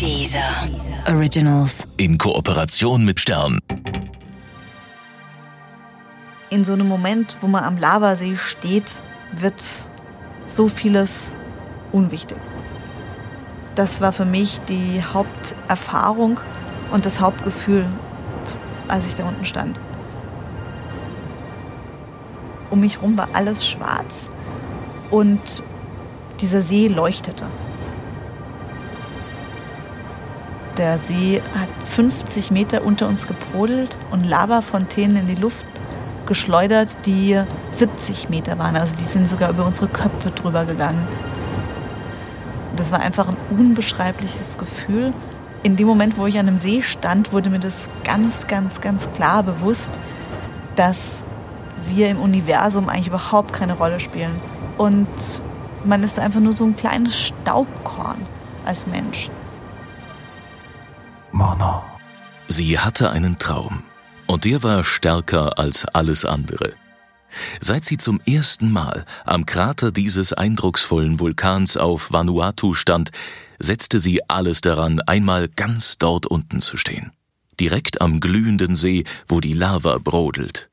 Dieser Originals. In Kooperation mit Stern. In so einem Moment, wo man am Lavasee steht, wird so vieles unwichtig. Das war für mich die Haupterfahrung und das Hauptgefühl, als ich da unten stand. Um mich herum war alles schwarz und dieser See leuchtete. Der See hat 50 Meter unter uns gebrodelt und Lavafontänen in die Luft geschleudert, die 70 Meter waren. Also die sind sogar über unsere Köpfe drüber gegangen. Das war einfach ein unbeschreibliches Gefühl. In dem Moment, wo ich an einem See stand, wurde mir das ganz, ganz, ganz klar bewusst, dass wir im Universum eigentlich überhaupt keine Rolle spielen. Und man ist einfach nur so ein kleines Staubkorn als Mensch. Sie hatte einen Traum. Und der war stärker als alles andere. Seit sie zum ersten Mal am Krater dieses eindrucksvollen Vulkans auf Vanuatu stand, setzte sie alles daran, einmal ganz dort unten zu stehen. Direkt am glühenden See, wo die Lava brodelt.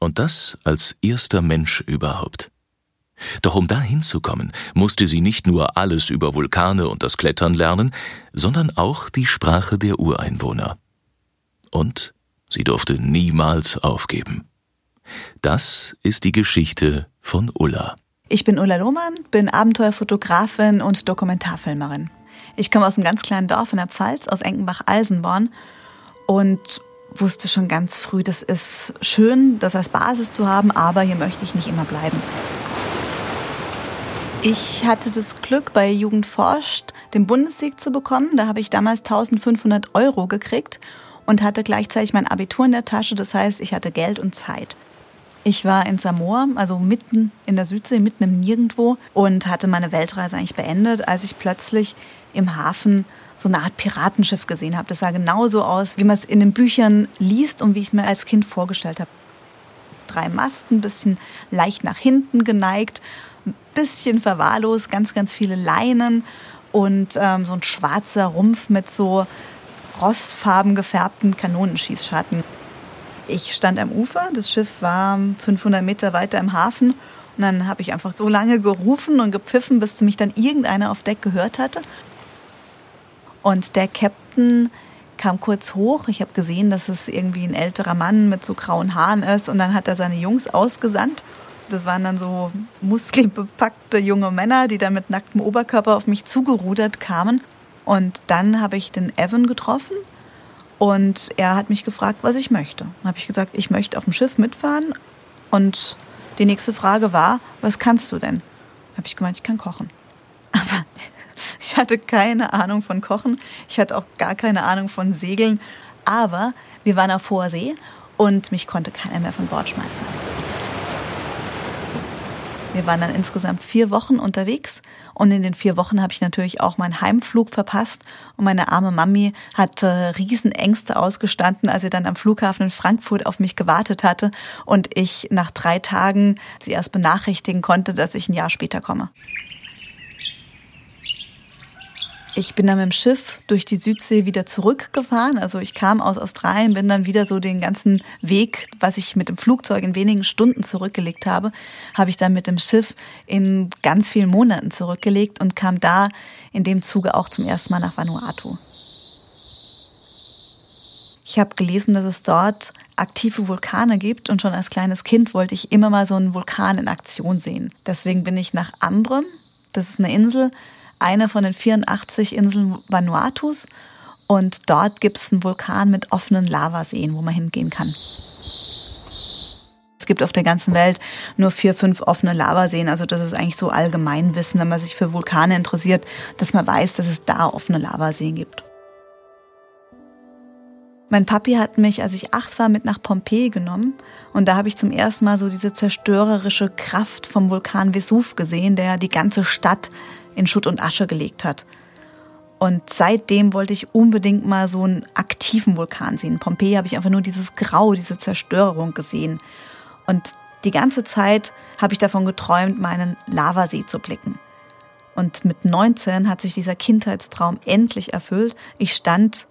Und das als erster Mensch überhaupt. Doch um da hinzukommen, musste sie nicht nur alles über Vulkane und das Klettern lernen, sondern auch die Sprache der Ureinwohner. Und sie durfte niemals aufgeben. Das ist die Geschichte von Ulla. Ich bin Ulla Lohmann, bin Abenteuerfotografin und Dokumentarfilmerin. Ich komme aus einem ganz kleinen Dorf in der Pfalz, aus Enkenbach-Alsenborn und wusste schon ganz früh, das ist schön, das als Basis zu haben, aber hier möchte ich nicht immer bleiben. Ich hatte das Glück, bei Jugend forscht den Bundessieg zu bekommen. Da habe ich damals 1500 Euro gekriegt und hatte gleichzeitig mein Abitur in der Tasche. Das heißt, ich hatte Geld und Zeit. Ich war in Samoa, also mitten in der Südsee, mitten im Nirgendwo und hatte meine Weltreise eigentlich beendet, als ich plötzlich im Hafen so eine Art Piratenschiff gesehen habe. Das sah genauso aus, wie man es in den Büchern liest und wie ich es mir als Kind vorgestellt habe. Drei Masten, bisschen leicht nach hinten geneigt ein bisschen verwahrlost, ganz, ganz viele Leinen und ähm, so ein schwarzer Rumpf mit so rostfarben gefärbten Kanonenschießscharten. Ich stand am Ufer, das Schiff war 500 Meter weiter im Hafen und dann habe ich einfach so lange gerufen und gepfiffen, bis mich dann irgendeiner auf Deck gehört hatte. Und der Captain kam kurz hoch. Ich habe gesehen, dass es irgendwie ein älterer Mann mit so grauen Haaren ist und dann hat er seine Jungs ausgesandt das waren dann so muskelbepackte junge Männer, die dann mit nacktem Oberkörper auf mich zugerudert kamen. Und dann habe ich den Evan getroffen und er hat mich gefragt, was ich möchte. Dann habe ich gesagt, ich möchte auf dem Schiff mitfahren. Und die nächste Frage war, was kannst du denn? Habe ich gemeint, ich kann kochen. Aber ich hatte keine Ahnung von Kochen. Ich hatte auch gar keine Ahnung von Segeln. Aber wir waren auf hoher See und mich konnte keiner mehr von Bord schmeißen. Wir waren dann insgesamt vier Wochen unterwegs und in den vier Wochen habe ich natürlich auch meinen Heimflug verpasst und meine arme Mami hatte Riesenängste ausgestanden, als sie dann am Flughafen in Frankfurt auf mich gewartet hatte und ich nach drei Tagen sie erst benachrichtigen konnte, dass ich ein Jahr später komme. Ich bin dann mit dem Schiff durch die Südsee wieder zurückgefahren. Also ich kam aus Australien, bin dann wieder so den ganzen Weg, was ich mit dem Flugzeug in wenigen Stunden zurückgelegt habe, habe ich dann mit dem Schiff in ganz vielen Monaten zurückgelegt und kam da in dem Zuge auch zum ersten Mal nach Vanuatu. Ich habe gelesen, dass es dort aktive Vulkane gibt und schon als kleines Kind wollte ich immer mal so einen Vulkan in Aktion sehen. Deswegen bin ich nach Ambre, das ist eine Insel, eine von den 84 Inseln Vanuatus. Und dort gibt es einen Vulkan mit offenen Lavaseen, wo man hingehen kann. Es gibt auf der ganzen Welt nur vier, fünf offene Lavaseen. Also das ist eigentlich so Allgemeinwissen, wenn man sich für Vulkane interessiert, dass man weiß, dass es da offene Lavaseen gibt. Mein Papi hat mich, als ich acht war, mit nach Pompeji genommen. Und da habe ich zum ersten Mal so diese zerstörerische Kraft vom Vulkan Vesuv gesehen, der die ganze Stadt in Schutt und Asche gelegt hat. Und seitdem wollte ich unbedingt mal so einen aktiven Vulkan sehen. In Pompeji habe ich einfach nur dieses Grau, diese Zerstörung gesehen. Und die ganze Zeit habe ich davon geträumt, meinen Lavasee zu blicken. Und mit 19 hat sich dieser Kindheitstraum endlich erfüllt. Ich stand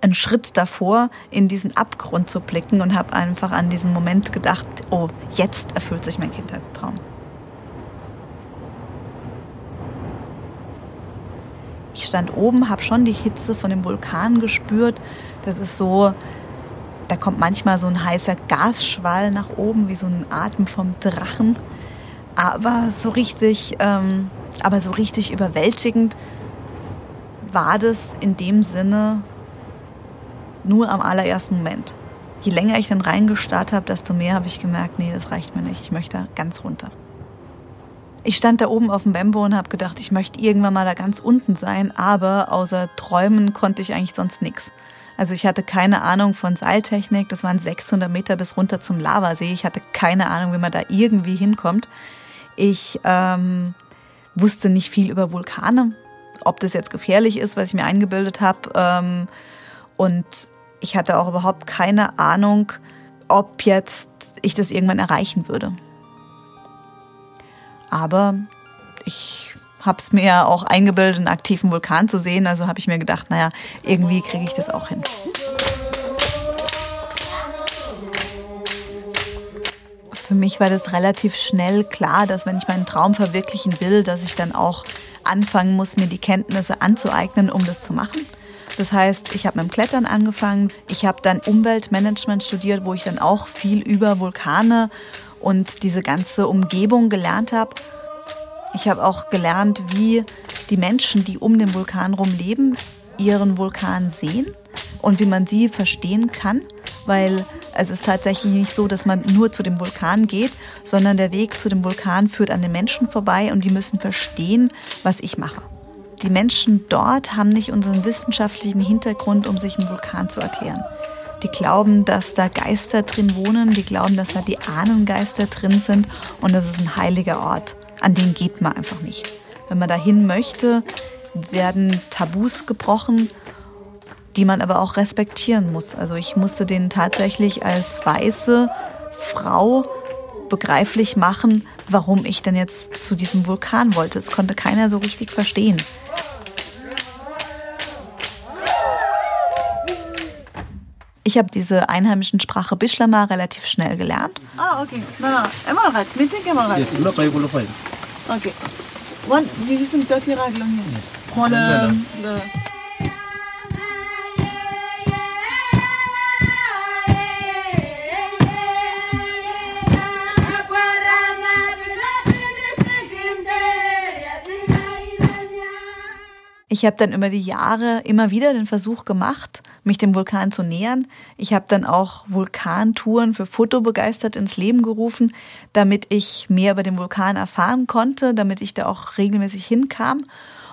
einen Schritt davor, in diesen Abgrund zu blicken und habe einfach an diesen Moment gedacht, oh, jetzt erfüllt sich mein Kindheitstraum. Ich stand oben, habe schon die Hitze von dem Vulkan gespürt. Das ist so, da kommt manchmal so ein heißer Gasschwall nach oben, wie so ein Atem vom Drachen. Aber so richtig, ähm, aber so richtig überwältigend war das in dem Sinne nur am allerersten Moment. Je länger ich dann reingestarrt habe, desto mehr habe ich gemerkt, nee, das reicht mir nicht. Ich möchte ganz runter. Ich stand da oben auf dem Bembo und habe gedacht, ich möchte irgendwann mal da ganz unten sein, aber außer Träumen konnte ich eigentlich sonst nichts. Also ich hatte keine Ahnung von Seiltechnik, das waren 600 Meter bis runter zum Lavasee. Ich hatte keine Ahnung, wie man da irgendwie hinkommt. Ich ähm, wusste nicht viel über Vulkane, ob das jetzt gefährlich ist, was ich mir eingebildet habe. Ähm, und ich hatte auch überhaupt keine Ahnung, ob jetzt ich das irgendwann erreichen würde. Aber ich habe es mir ja auch eingebildet, einen aktiven Vulkan zu sehen. Also habe ich mir gedacht, naja, irgendwie kriege ich das auch hin. Für mich war das relativ schnell klar, dass wenn ich meinen Traum verwirklichen will, dass ich dann auch anfangen muss, mir die Kenntnisse anzueignen, um das zu machen. Das heißt, ich habe mit dem Klettern angefangen. Ich habe dann Umweltmanagement studiert, wo ich dann auch viel über Vulkane und diese ganze Umgebung gelernt habe. Ich habe auch gelernt, wie die Menschen, die um den Vulkan rum leben, ihren Vulkan sehen und wie man sie verstehen kann, weil es ist tatsächlich nicht so, dass man nur zu dem Vulkan geht, sondern der Weg zu dem Vulkan führt an den Menschen vorbei und die müssen verstehen, was ich mache. Die Menschen dort haben nicht unseren wissenschaftlichen Hintergrund, um sich einen Vulkan zu erklären. Die glauben, dass da Geister drin wohnen, die glauben, dass da die Ahnengeister drin sind und das ist ein heiliger Ort. An den geht man einfach nicht. Wenn man dahin möchte, werden Tabus gebrochen, die man aber auch respektieren muss. Also ich musste den tatsächlich als weiße Frau begreiflich machen, warum ich denn jetzt zu diesem Vulkan wollte. Es konnte keiner so richtig verstehen. Ich habe diese einheimischen Sprache Bishlama relativ schnell gelernt. Ah, okay. No, no. Emal right. Meeting emal right. Yes, ulo pa ulo pa. Okay. One, you use some dirty rag long Ich habe dann über die Jahre immer wieder den Versuch gemacht, mich dem Vulkan zu nähern. Ich habe dann auch Vulkantouren für Fotobegeistert ins Leben gerufen, damit ich mehr über den Vulkan erfahren konnte, damit ich da auch regelmäßig hinkam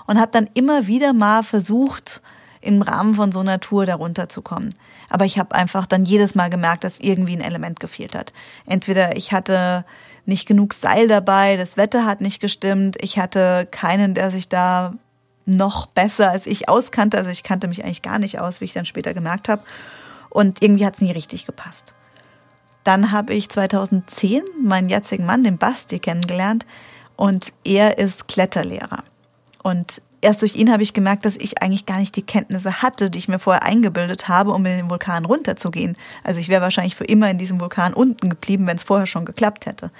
und habe dann immer wieder mal versucht, im Rahmen von so einer Tour darunter zu kommen. Aber ich habe einfach dann jedes Mal gemerkt, dass irgendwie ein Element gefehlt hat. Entweder ich hatte nicht genug Seil dabei, das Wetter hat nicht gestimmt, ich hatte keinen, der sich da noch besser als ich auskannte. Also ich kannte mich eigentlich gar nicht aus, wie ich dann später gemerkt habe. Und irgendwie hat es nie richtig gepasst. Dann habe ich 2010 meinen jetzigen Mann, den Basti, kennengelernt und er ist Kletterlehrer. Und erst durch ihn habe ich gemerkt, dass ich eigentlich gar nicht die Kenntnisse hatte, die ich mir vorher eingebildet habe, um in den Vulkan runterzugehen. Also ich wäre wahrscheinlich für immer in diesem Vulkan unten geblieben, wenn es vorher schon geklappt hätte.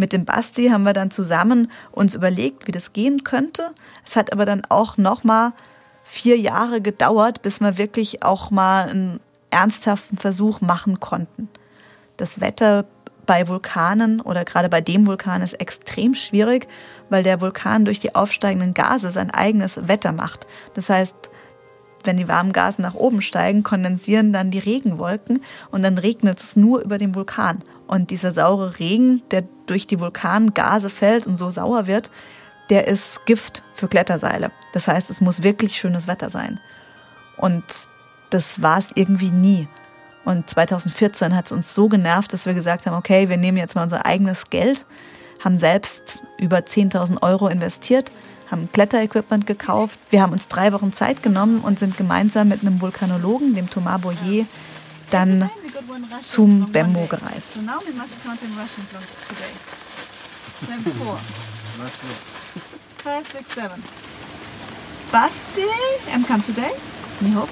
Mit dem Basti haben wir dann zusammen uns überlegt, wie das gehen könnte. Es hat aber dann auch noch mal vier Jahre gedauert, bis wir wirklich auch mal einen ernsthaften Versuch machen konnten. Das Wetter bei Vulkanen oder gerade bei dem Vulkan ist extrem schwierig, weil der Vulkan durch die aufsteigenden Gase sein eigenes Wetter macht. Das heißt, wenn die warmen Gase nach oben steigen, kondensieren dann die Regenwolken und dann regnet es nur über den Vulkan. Und dieser saure Regen, der durch die Vulkangase fällt und so sauer wird, der ist Gift für Kletterseile. Das heißt, es muss wirklich schönes Wetter sein. Und das war es irgendwie nie. Und 2014 hat es uns so genervt, dass wir gesagt haben, okay, wir nehmen jetzt mal unser eigenes Geld, haben selbst über 10.000 Euro investiert, haben Kletterequipment gekauft. Wir haben uns drei Wochen Zeit genommen und sind gemeinsam mit einem Vulkanologen, dem Thomas Boyer, dann zum Bembo gereist. So now we must count in Russian today. Then four. five, six, seven. Basti, and come today. Me hope.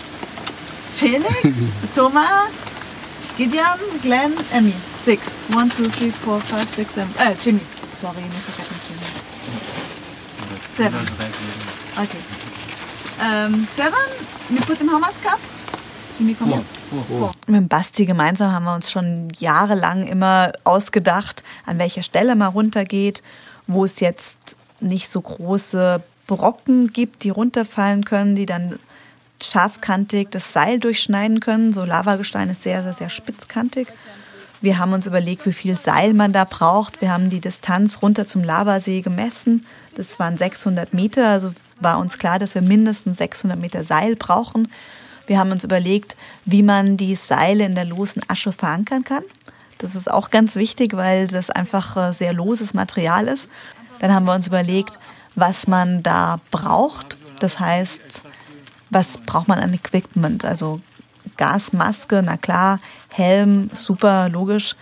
Felix, Thomas, Gideon, Glenn, Emmy. Six. One, two, three, four, five, six, seven. Äh, Jimmy. Sorry, nicht vergessen Jimmy. Seven. Okay. Um, seven, we put in Hamas Cup. Jimmy, komm her. Mit dem Basti gemeinsam haben wir uns schon jahrelang immer ausgedacht, an welcher Stelle man runtergeht, wo es jetzt nicht so große Brocken gibt, die runterfallen können, die dann scharfkantig das Seil durchschneiden können. So Lavagestein ist sehr, sehr, sehr spitzkantig. Wir haben uns überlegt, wie viel Seil man da braucht. Wir haben die Distanz runter zum Lavasee gemessen. Das waren 600 Meter, also war uns klar, dass wir mindestens 600 Meter Seil brauchen. Wir haben uns überlegt, wie man die Seile in der losen Asche verankern kann. Das ist auch ganz wichtig, weil das einfach äh, sehr loses Material ist. Dann haben wir uns überlegt, was man da braucht. Das heißt, was braucht man an Equipment? Also Gasmaske, na klar, Helm, super logisch.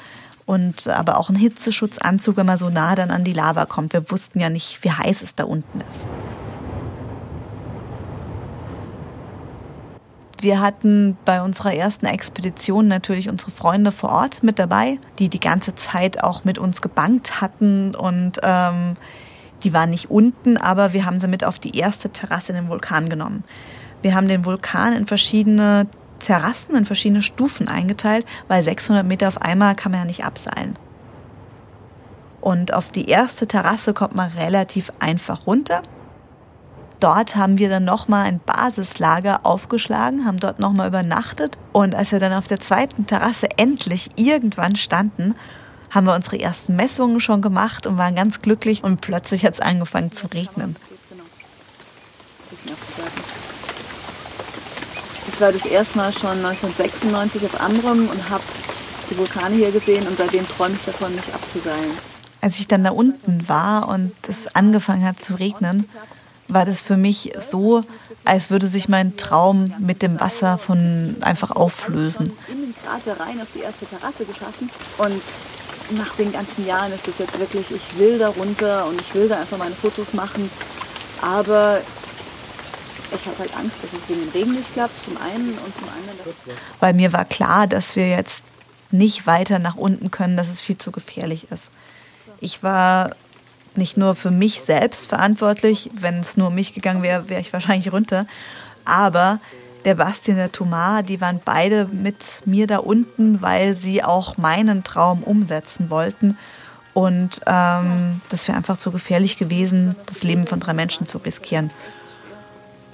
Und aber auch ein Hitzeschutzanzug, wenn man so nah dann an die Lava kommt. Wir wussten ja nicht, wie heiß es da unten ist. Wir hatten bei unserer ersten Expedition natürlich unsere Freunde vor Ort mit dabei, die die ganze Zeit auch mit uns gebankt hatten und ähm, die waren nicht unten, aber wir haben sie mit auf die erste Terrasse in den Vulkan genommen. Wir haben den Vulkan in verschiedene Terrassen, in verschiedene Stufen eingeteilt, weil 600 Meter auf einmal kann man ja nicht abseilen. Und auf die erste Terrasse kommt man relativ einfach runter dort haben wir dann nochmal ein Basislager aufgeschlagen, haben dort nochmal übernachtet. Und als wir dann auf der zweiten Terrasse endlich irgendwann standen, haben wir unsere ersten Messungen schon gemacht und waren ganz glücklich. Und plötzlich hat es angefangen zu regnen. Ich war das erste Mal schon 1996 auf Amrum und habe die Vulkane hier gesehen und seitdem träume ich davon, mich abzuseilen. Als ich dann da unten war und es angefangen hat zu regnen, war das für mich so, als würde sich mein Traum mit dem Wasser von einfach auflösen. In den Krater rein auf die erste Terrasse geschaffen und nach den ganzen Jahren ist es jetzt wirklich, ich will da runter und ich will da einfach meine Fotos machen, aber ich habe halt Angst, dass es wegen dem Regen nicht klappt, zum einen und zum anderen. Weil mir war klar, dass wir jetzt nicht weiter nach unten können, dass es viel zu gefährlich ist. Ich war nicht nur für mich selbst verantwortlich. Wenn es nur um mich gegangen wäre, wäre ich wahrscheinlich runter. Aber der Basti und der Thomas, die waren beide mit mir da unten, weil sie auch meinen Traum umsetzen wollten. Und ähm, das wäre einfach zu gefährlich gewesen, das Leben von drei Menschen zu riskieren.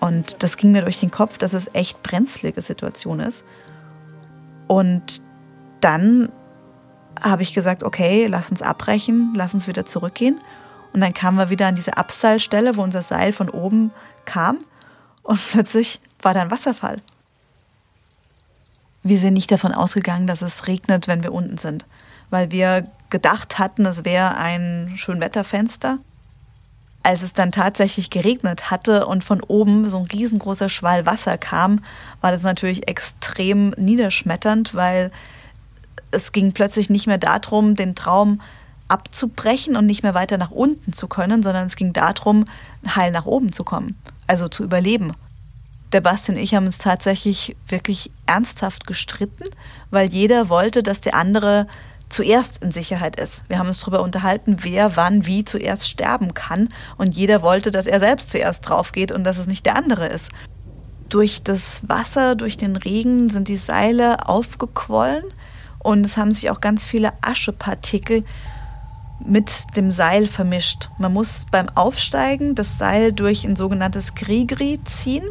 Und das ging mir durch den Kopf, dass es echt brenzlige Situation ist. Und dann habe ich gesagt, okay, lass uns abbrechen, lass uns wieder zurückgehen. Und dann kamen wir wieder an diese Abseilstelle, wo unser Seil von oben kam. Und plötzlich war da ein Wasserfall. Wir sind nicht davon ausgegangen, dass es regnet, wenn wir unten sind, weil wir gedacht hatten, es wäre ein Schönwetterfenster. Als es dann tatsächlich geregnet hatte und von oben so ein riesengroßer Schwall Wasser kam, war das natürlich extrem niederschmetternd, weil es ging plötzlich nicht mehr darum, den Traum abzubrechen und nicht mehr weiter nach unten zu können, sondern es ging darum, heil nach oben zu kommen, also zu überleben. Der Basti und ich haben uns tatsächlich wirklich ernsthaft gestritten, weil jeder wollte, dass der andere zuerst in Sicherheit ist. Wir haben uns darüber unterhalten, wer wann wie zuerst sterben kann und jeder wollte, dass er selbst zuerst drauf geht und dass es nicht der andere ist. Durch das Wasser, durch den Regen sind die Seile aufgequollen und es haben sich auch ganz viele Aschepartikel mit dem Seil vermischt. Man muss beim Aufsteigen das Seil durch ein sogenanntes Grigri ziehen.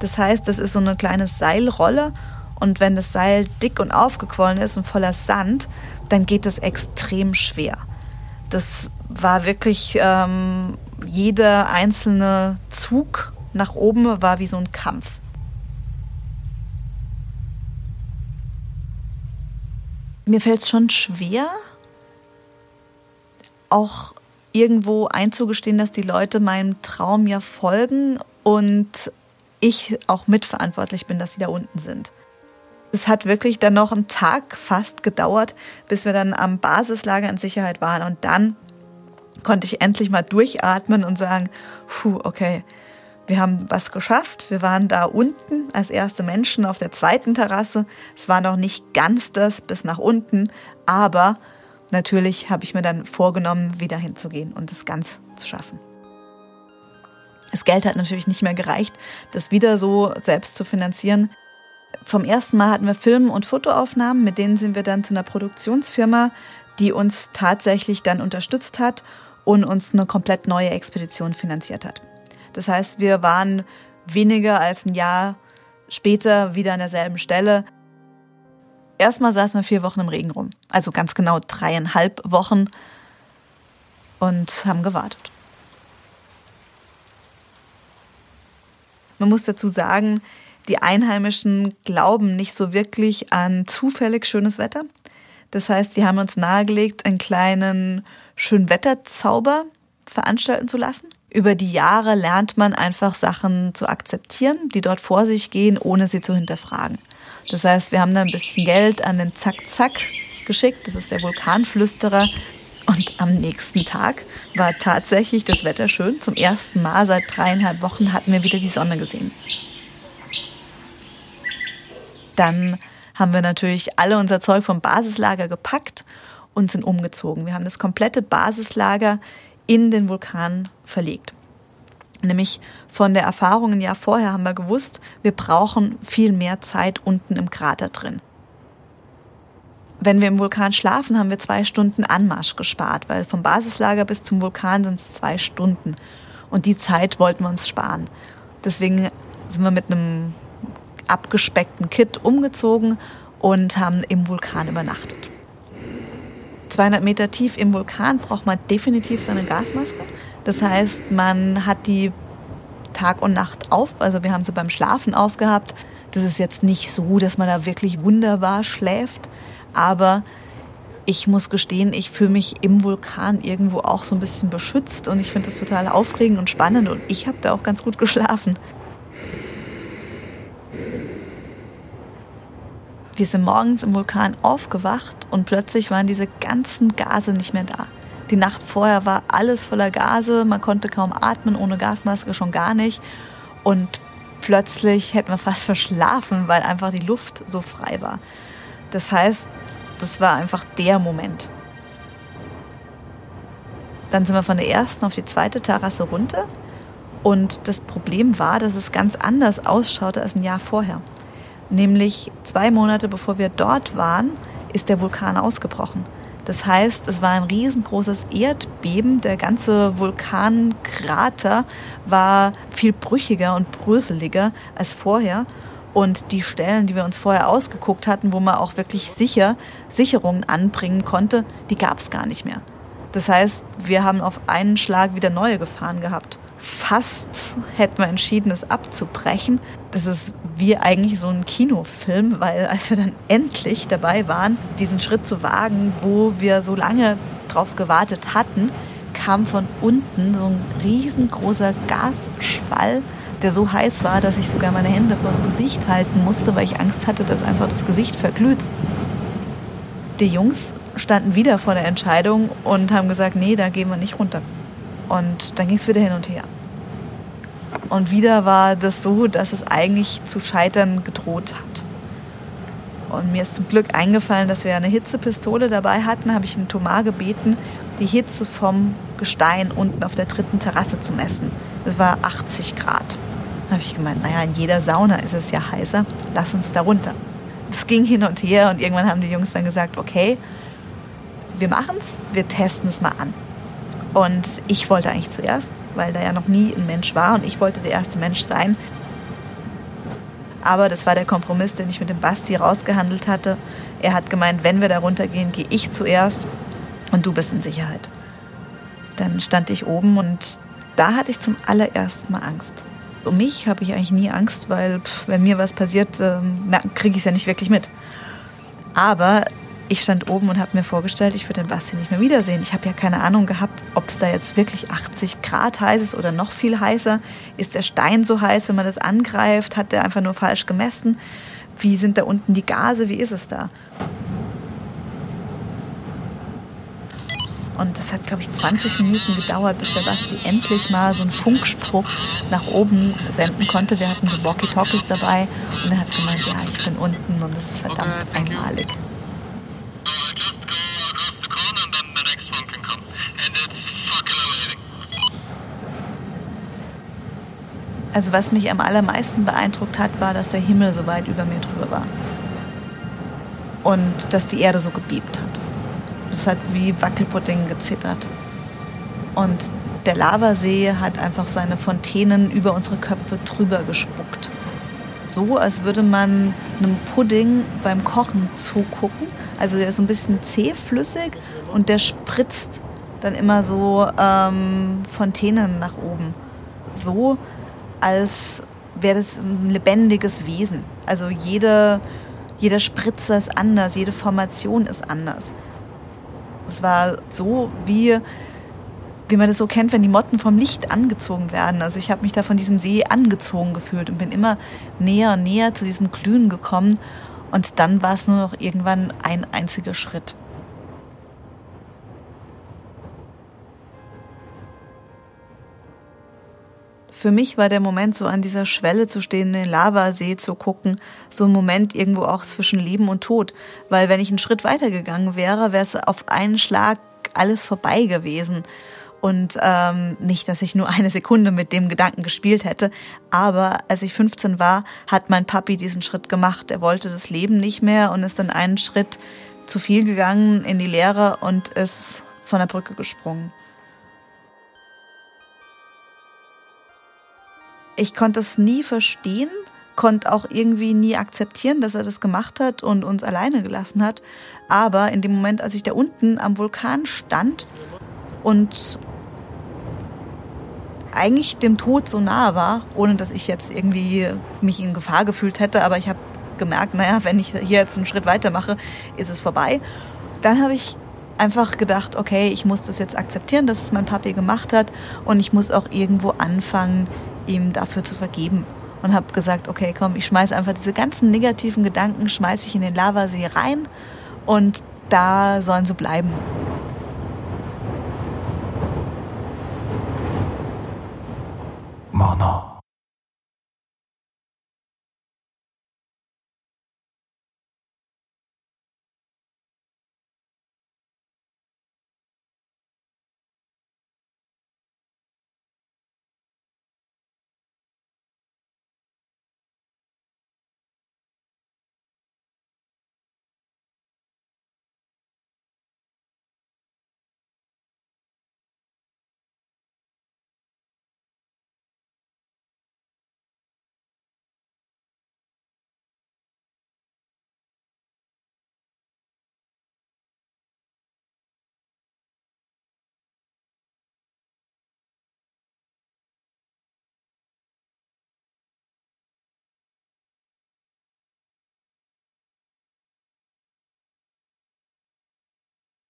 Das heißt, das ist so eine kleine Seilrolle und wenn das Seil dick und aufgequollen ist und voller Sand, dann geht es extrem schwer. Das war wirklich ähm, jeder einzelne Zug nach oben war wie so ein Kampf. Mir fällt es schon schwer, auch irgendwo einzugestehen, dass die Leute meinem Traum ja folgen und ich auch mitverantwortlich bin, dass sie da unten sind. Es hat wirklich dann noch einen Tag fast gedauert, bis wir dann am Basislager in Sicherheit waren. Und dann konnte ich endlich mal durchatmen und sagen, puh, okay, wir haben was geschafft. Wir waren da unten als erste Menschen auf der zweiten Terrasse. Es war noch nicht ganz das bis nach unten, aber natürlich habe ich mir dann vorgenommen, wieder hinzugehen und das ganz zu schaffen. Das Geld hat natürlich nicht mehr gereicht, das wieder so selbst zu finanzieren. Vom ersten Mal hatten wir Film- und Fotoaufnahmen, mit denen sind wir dann zu einer Produktionsfirma, die uns tatsächlich dann unterstützt hat und uns eine komplett neue Expedition finanziert hat. Das heißt, wir waren weniger als ein Jahr später wieder an derselben Stelle. Erstmal saßen wir vier Wochen im Regen rum, also ganz genau dreieinhalb Wochen und haben gewartet. Man muss dazu sagen, die Einheimischen glauben nicht so wirklich an zufällig schönes Wetter. Das heißt, sie haben uns nahegelegt, einen kleinen Schönwetterzauber veranstalten zu lassen. Über die Jahre lernt man einfach Sachen zu akzeptieren, die dort vor sich gehen, ohne sie zu hinterfragen. Das heißt, wir haben da ein bisschen Geld an den Zack-Zack geschickt. Das ist der Vulkanflüsterer. Und am nächsten Tag war tatsächlich das Wetter schön. Zum ersten Mal seit dreieinhalb Wochen hatten wir wieder die Sonne gesehen. Dann haben wir natürlich alle unser Zeug vom Basislager gepackt und sind umgezogen. Wir haben das komplette Basislager in den Vulkan verlegt. Nämlich von der Erfahrung ein Jahr vorher haben wir gewusst, wir brauchen viel mehr Zeit unten im Krater drin. Wenn wir im Vulkan schlafen, haben wir zwei Stunden Anmarsch gespart, weil vom Basislager bis zum Vulkan sind es zwei Stunden. Und die Zeit wollten wir uns sparen. Deswegen sind wir mit einem abgespeckten Kit umgezogen und haben im Vulkan übernachtet. 200 Meter tief im Vulkan braucht man definitiv seine Gasmaske. Das heißt, man hat die Tag und Nacht auf. Also wir haben sie beim Schlafen aufgehabt. Das ist jetzt nicht so, dass man da wirklich wunderbar schläft. Aber ich muss gestehen, ich fühle mich im Vulkan irgendwo auch so ein bisschen beschützt und ich finde das total aufregend und spannend und ich habe da auch ganz gut geschlafen. Wir sind morgens im Vulkan aufgewacht und plötzlich waren diese ganzen Gase nicht mehr da. Die Nacht vorher war alles voller Gase, man konnte kaum atmen, ohne Gasmaske schon gar nicht. Und plötzlich hätten wir fast verschlafen, weil einfach die Luft so frei war. Das heißt, das war einfach der Moment. Dann sind wir von der ersten auf die zweite Terrasse runter. Und das Problem war, dass es ganz anders ausschaute als ein Jahr vorher. Nämlich zwei Monate bevor wir dort waren, ist der Vulkan ausgebrochen. Das heißt, es war ein riesengroßes Erdbeben. Der ganze Vulkankrater war viel brüchiger und bröseliger als vorher. Und die Stellen, die wir uns vorher ausgeguckt hatten, wo man auch wirklich sicher Sicherungen anbringen konnte, die gab es gar nicht mehr. Das heißt, wir haben auf einen Schlag wieder neue Gefahren gehabt fast hätten wir entschieden, es abzubrechen. Das ist wie eigentlich so ein Kinofilm, weil als wir dann endlich dabei waren, diesen Schritt zu wagen, wo wir so lange drauf gewartet hatten, kam von unten so ein riesengroßer Gasschwall, der so heiß war, dass ich sogar meine Hände vors Gesicht halten musste, weil ich Angst hatte, dass einfach das Gesicht verglüht. Die Jungs standen wieder vor der Entscheidung und haben gesagt, nee, da gehen wir nicht runter. Und dann ging es wieder hin und her. Und wieder war das so, dass es eigentlich zu scheitern gedroht hat. Und mir ist zum Glück eingefallen, dass wir eine Hitzepistole dabei hatten, habe ich den Thomas gebeten, die Hitze vom Gestein unten auf der dritten Terrasse zu messen. Es war 80 Grad. Da habe ich gemeint, naja, in jeder Sauna ist es ja heißer, lass uns da runter. Es ging hin und her und irgendwann haben die Jungs dann gesagt, okay, wir machen es, wir testen es mal an. Und ich wollte eigentlich zuerst, weil da ja noch nie ein Mensch war und ich wollte der erste Mensch sein. Aber das war der Kompromiss, den ich mit dem Basti rausgehandelt hatte. Er hat gemeint, wenn wir da runtergehen, gehe ich zuerst und du bist in Sicherheit. Dann stand ich oben und da hatte ich zum allerersten Mal Angst. Um mich habe ich eigentlich nie Angst, weil pff, wenn mir was passiert, äh, kriege ich es ja nicht wirklich mit. Aber ich stand oben und habe mir vorgestellt, ich würde den Basti nicht mehr wiedersehen. Ich habe ja keine Ahnung gehabt, ob es da jetzt wirklich 80 Grad heiß ist oder noch viel heißer. Ist der Stein so heiß, wenn man das angreift? Hat der einfach nur falsch gemessen? Wie sind da unten die Gase? Wie ist es da? Und das hat, glaube ich, 20 Minuten gedauert, bis der Basti endlich mal so einen Funkspruch nach oben senden konnte. Wir hatten so Walkie-Talkies dabei und er hat gemeint, ja, ich bin unten und das ist verdammt einmalig. Also was mich am allermeisten beeindruckt hat, war, dass der Himmel so weit über mir drüber war. Und dass die Erde so gebebt hat. Es hat wie Wackelpudding gezittert. Und der Lavasee hat einfach seine Fontänen über unsere Köpfe drüber gespuckt. So, als würde man einem Pudding beim Kochen zugucken. Also der ist so ein bisschen zähflüssig und der spritzt dann immer so ähm, Fontänen nach oben. So als wäre das ein lebendiges Wesen. Also jede, jeder Spritzer ist anders, jede Formation ist anders. Es war so, wie, wie man das so kennt, wenn die Motten vom Licht angezogen werden. Also ich habe mich da von diesem See angezogen gefühlt und bin immer näher und näher zu diesem Glühen gekommen. Und dann war es nur noch irgendwann ein einziger Schritt. Für mich war der Moment, so an dieser Schwelle zu stehen, in den Lavasee zu gucken, so ein Moment irgendwo auch zwischen Leben und Tod. Weil wenn ich einen Schritt weitergegangen wäre, wäre es auf einen Schlag alles vorbei gewesen. Und ähm, nicht, dass ich nur eine Sekunde mit dem Gedanken gespielt hätte, aber als ich 15 war, hat mein Papi diesen Schritt gemacht. Er wollte das Leben nicht mehr und ist dann einen Schritt zu viel gegangen in die Leere und ist von der Brücke gesprungen. Ich konnte es nie verstehen, konnte auch irgendwie nie akzeptieren, dass er das gemacht hat und uns alleine gelassen hat. Aber in dem Moment, als ich da unten am Vulkan stand und eigentlich dem Tod so nahe war, ohne dass ich jetzt irgendwie mich in Gefahr gefühlt hätte, aber ich habe gemerkt, naja, wenn ich hier jetzt einen Schritt weitermache, ist es vorbei. Dann habe ich einfach gedacht, okay, ich muss das jetzt akzeptieren, dass es mein Papi gemacht hat und ich muss auch irgendwo anfangen, ihm dafür zu vergeben. Und habe gesagt, okay, komm, ich schmeiß einfach diese ganzen negativen Gedanken, schmeiße ich in den Lavasee rein und da sollen sie bleiben.